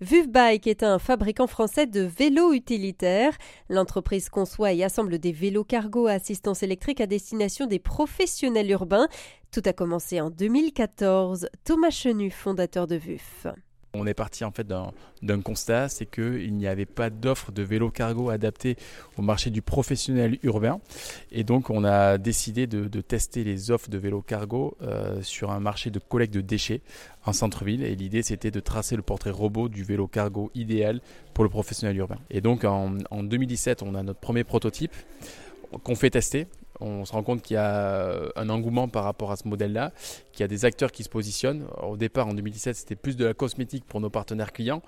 Vuvbike est un fabricant français de vélos utilitaires. L'entreprise conçoit et assemble des vélos cargo à assistance électrique à destination des professionnels urbains. Tout a commencé en 2014. Thomas Chenu, fondateur de VUF. On est parti en fait d'un constat, c'est qu'il n'y avait pas d'offre de vélo cargo adapté au marché du professionnel urbain. Et donc on a décidé de, tester les offres de vélo cargo euh, sur un marché de collecte de déchets en centre-ville. Et l'idée c'était de tracer le portrait robot du vélo cargo idéal pour le professionnel urbain. Et donc en 2017, on a notre premier prototype qu'on fait tester on se rend compte qu'il y a un engouement par rapport à ce modèle-là, qu'il y a des acteurs qui se positionnent. Au départ, en 2017, c'était plus de la cosmétique pour nos partenaires clients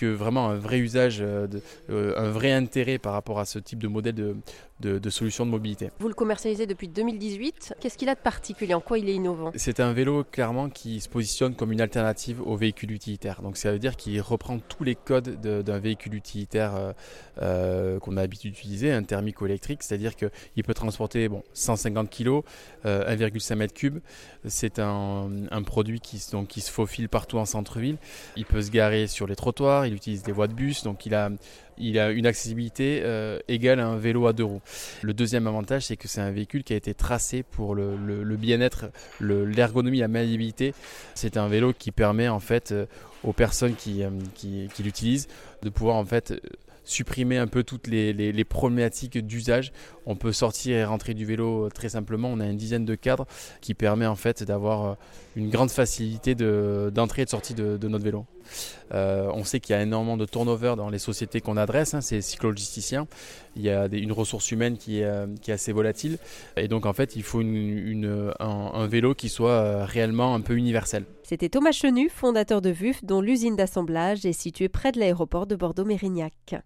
que vraiment un vrai usage, euh, euh, un vrai intérêt par rapport à ce type de modèle de, de, solutions de mobilité. Vous le commercialisez depuis 2018. Qu'est-ce qu'il a de particulier? En quoi il est innovant? C'est un vélo clairement qui se positionne comme une alternative au véhicule utilitaire. Donc ça veut dire qu'il reprend tous les codes d'un véhicule utilitaire euh, qu'on a l'habitude d'utiliser, un thermico-électrique, c'est-à-dire qu'il peut transporter bon, 150 kg, 1,5 m3. C'est un, produit qui, donc, qui se faufile partout en centre-ville. Il peut se garer sur les trottoirs, il utilise des voies de bus, donc il a, il a une accessibilité euh, égale à un vélo à deux roues. Le deuxième avantage, c'est que c'est un véhicule qui a été tracé pour le, bien-être, l'ergonomie, la maniabilité. C'est un vélo qui permet en fait euh, aux personnes qui, euh, qui, qui l'utilisent de pouvoir en fait supprimer un peu toutes les, problématiques d'usage. On peut sortir et rentrer du vélo très simplement. On a une dizaine de cadres qui permet en fait d'avoir euh, une grande facilité d'entrée et de sortie de, notre vélo. Euh, on sait qu'il y a énormément de turnover dans les sociétés qu'on adresse, hein, c'est cyclologisticiens. Il y a une ressource humaine qui est, euh, qui est, assez volatile. Et donc en fait, il faut un, vélo qui soit réellement un peu universel. C'était Thomas Chenu, fondateur de VUF, dont l'usine d'assemblage est située près de l'aéroport de Bordeaux-Mérignac.